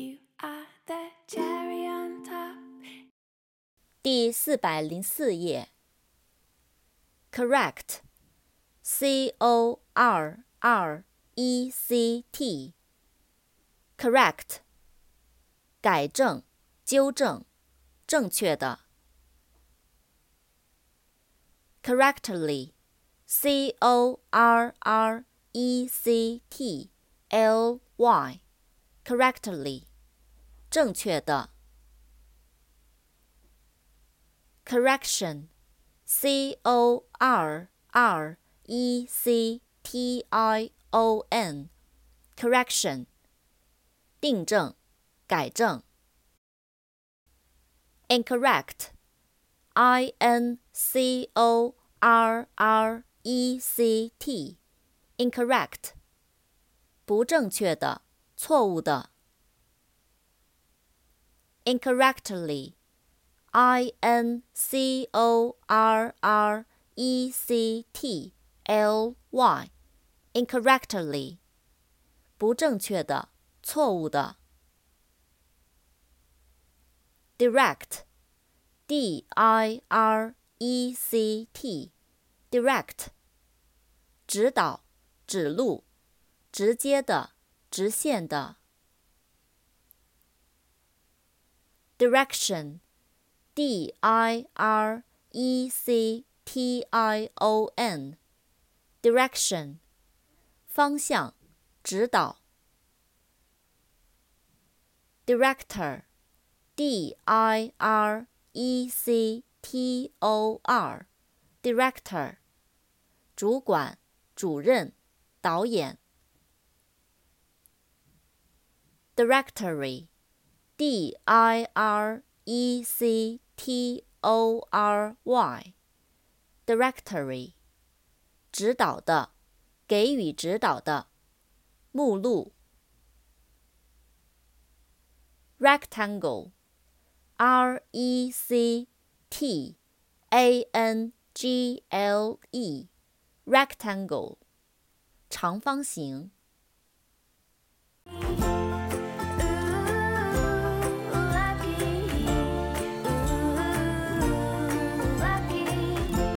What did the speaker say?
You are the cherry on top. 第四百零四页。Correct，C O R R E C T，correct，改正、纠正、正确的。Correctly，C O R R E C T L Y，correctly， 正确的。Correction。C O R R E C T I O N，correction，订正、改正。Incorrect，I N C O R R E C T，incorrect，不正确的、错误的。Incorrectly。I N C O R R E C T L Y，incorrectly，不正确的，错误的。Direct，D I R E C T，direct，指导，指路，直接的，直线的。 Direction。D I R E C T I O N，direction，方向，指导。Director，D I R E C T O R，director，主管，主任，导演。 Directory，D I R E C T O R Y，directory，指导的，给予指导的，目录。Rectangle，R E C T A N G L E，rectangle，长方形。